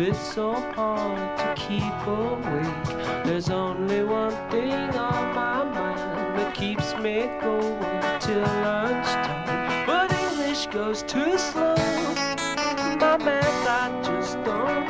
it's so hard to keep awake. There's only one thing on my mind that keeps me going till lunchtime. But English goes too slow. My math, I just don't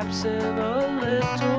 perhaps in a little.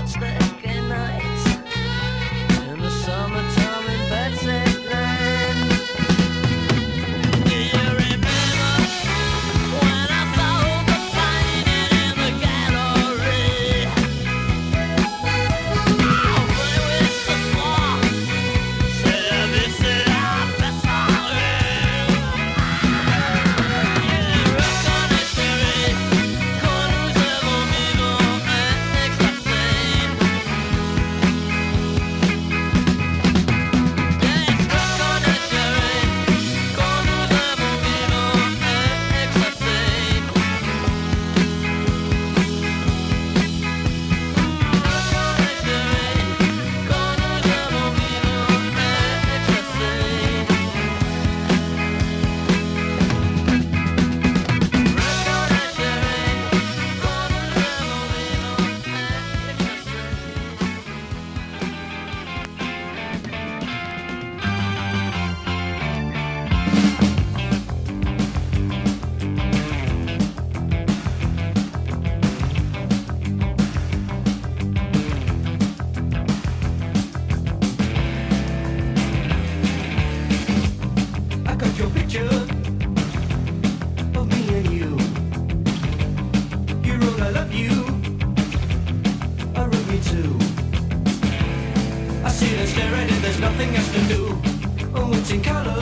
Hot sticky Oh,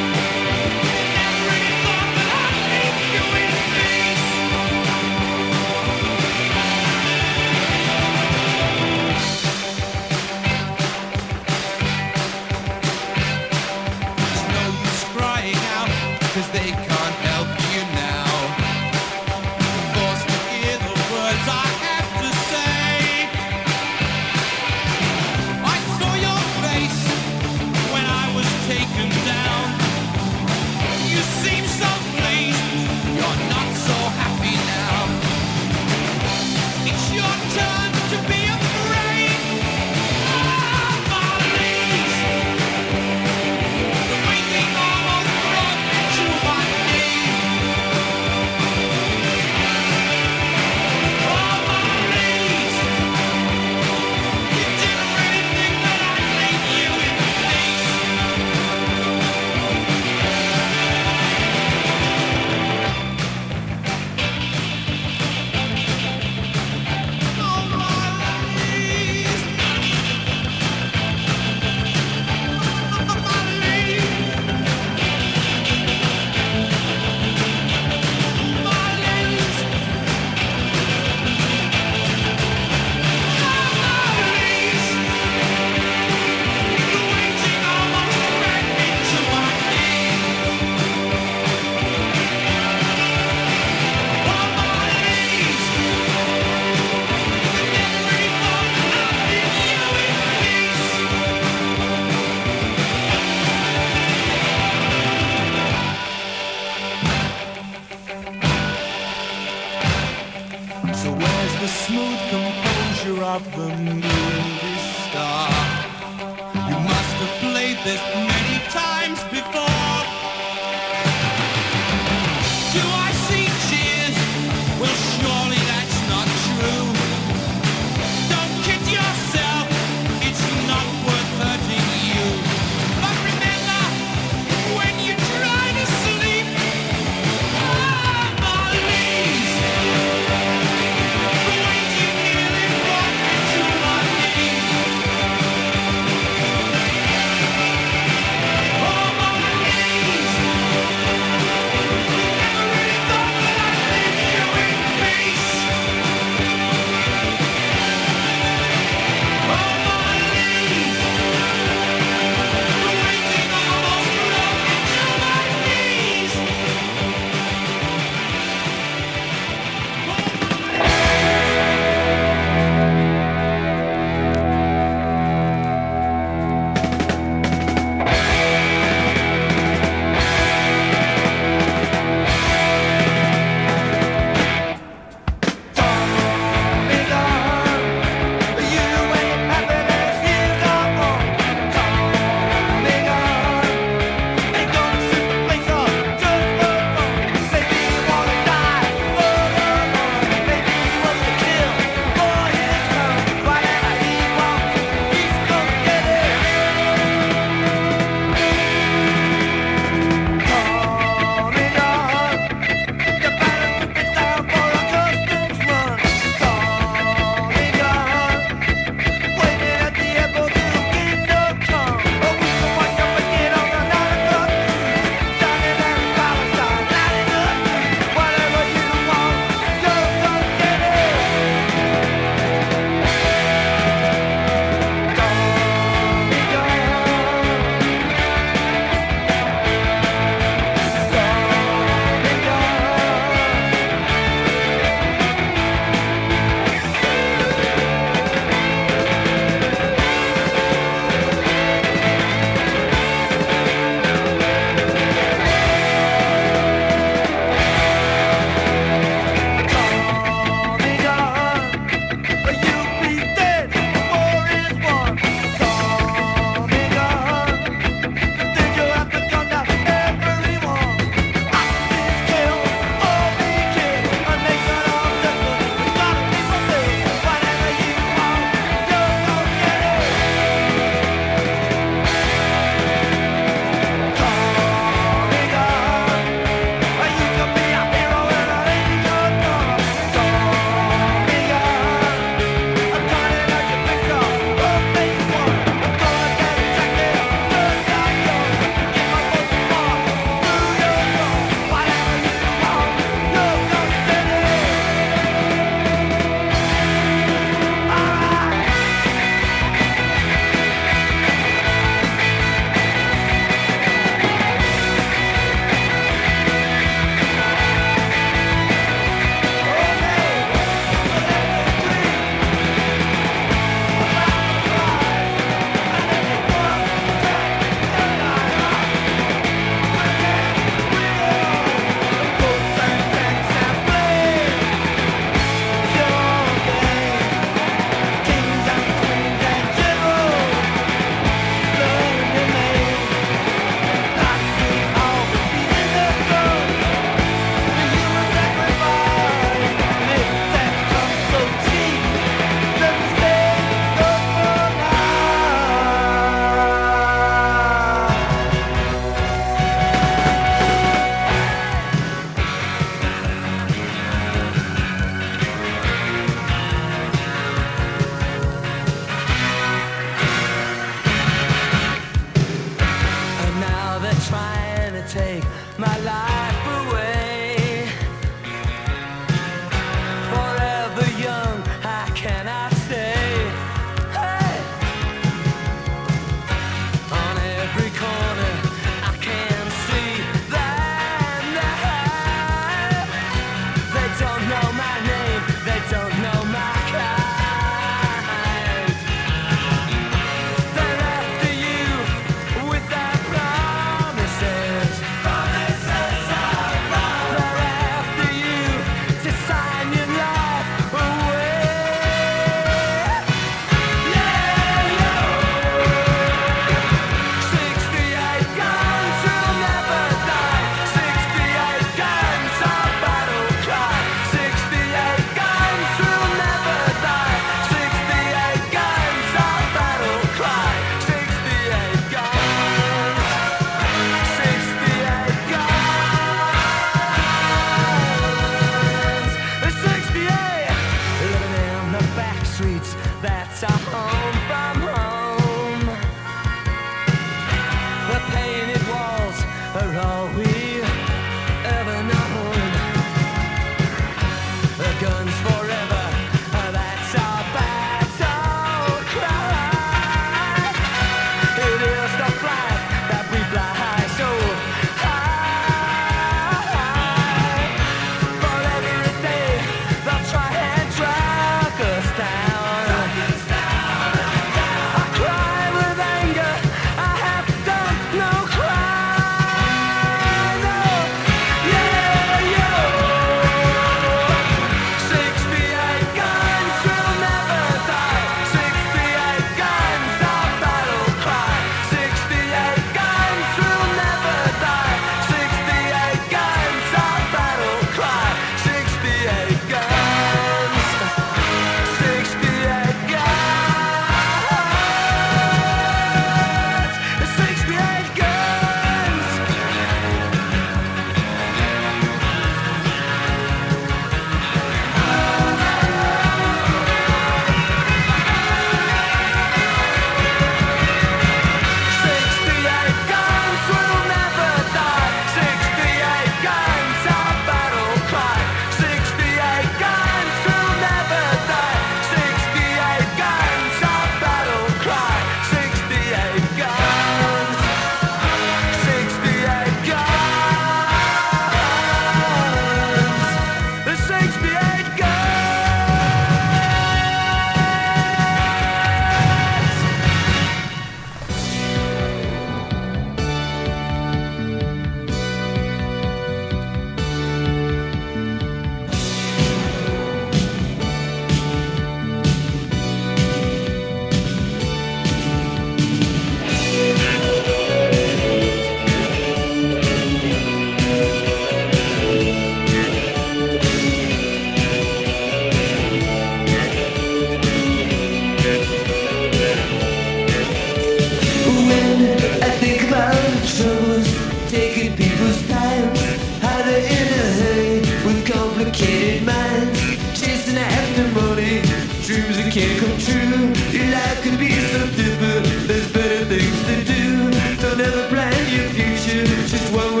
future. Just one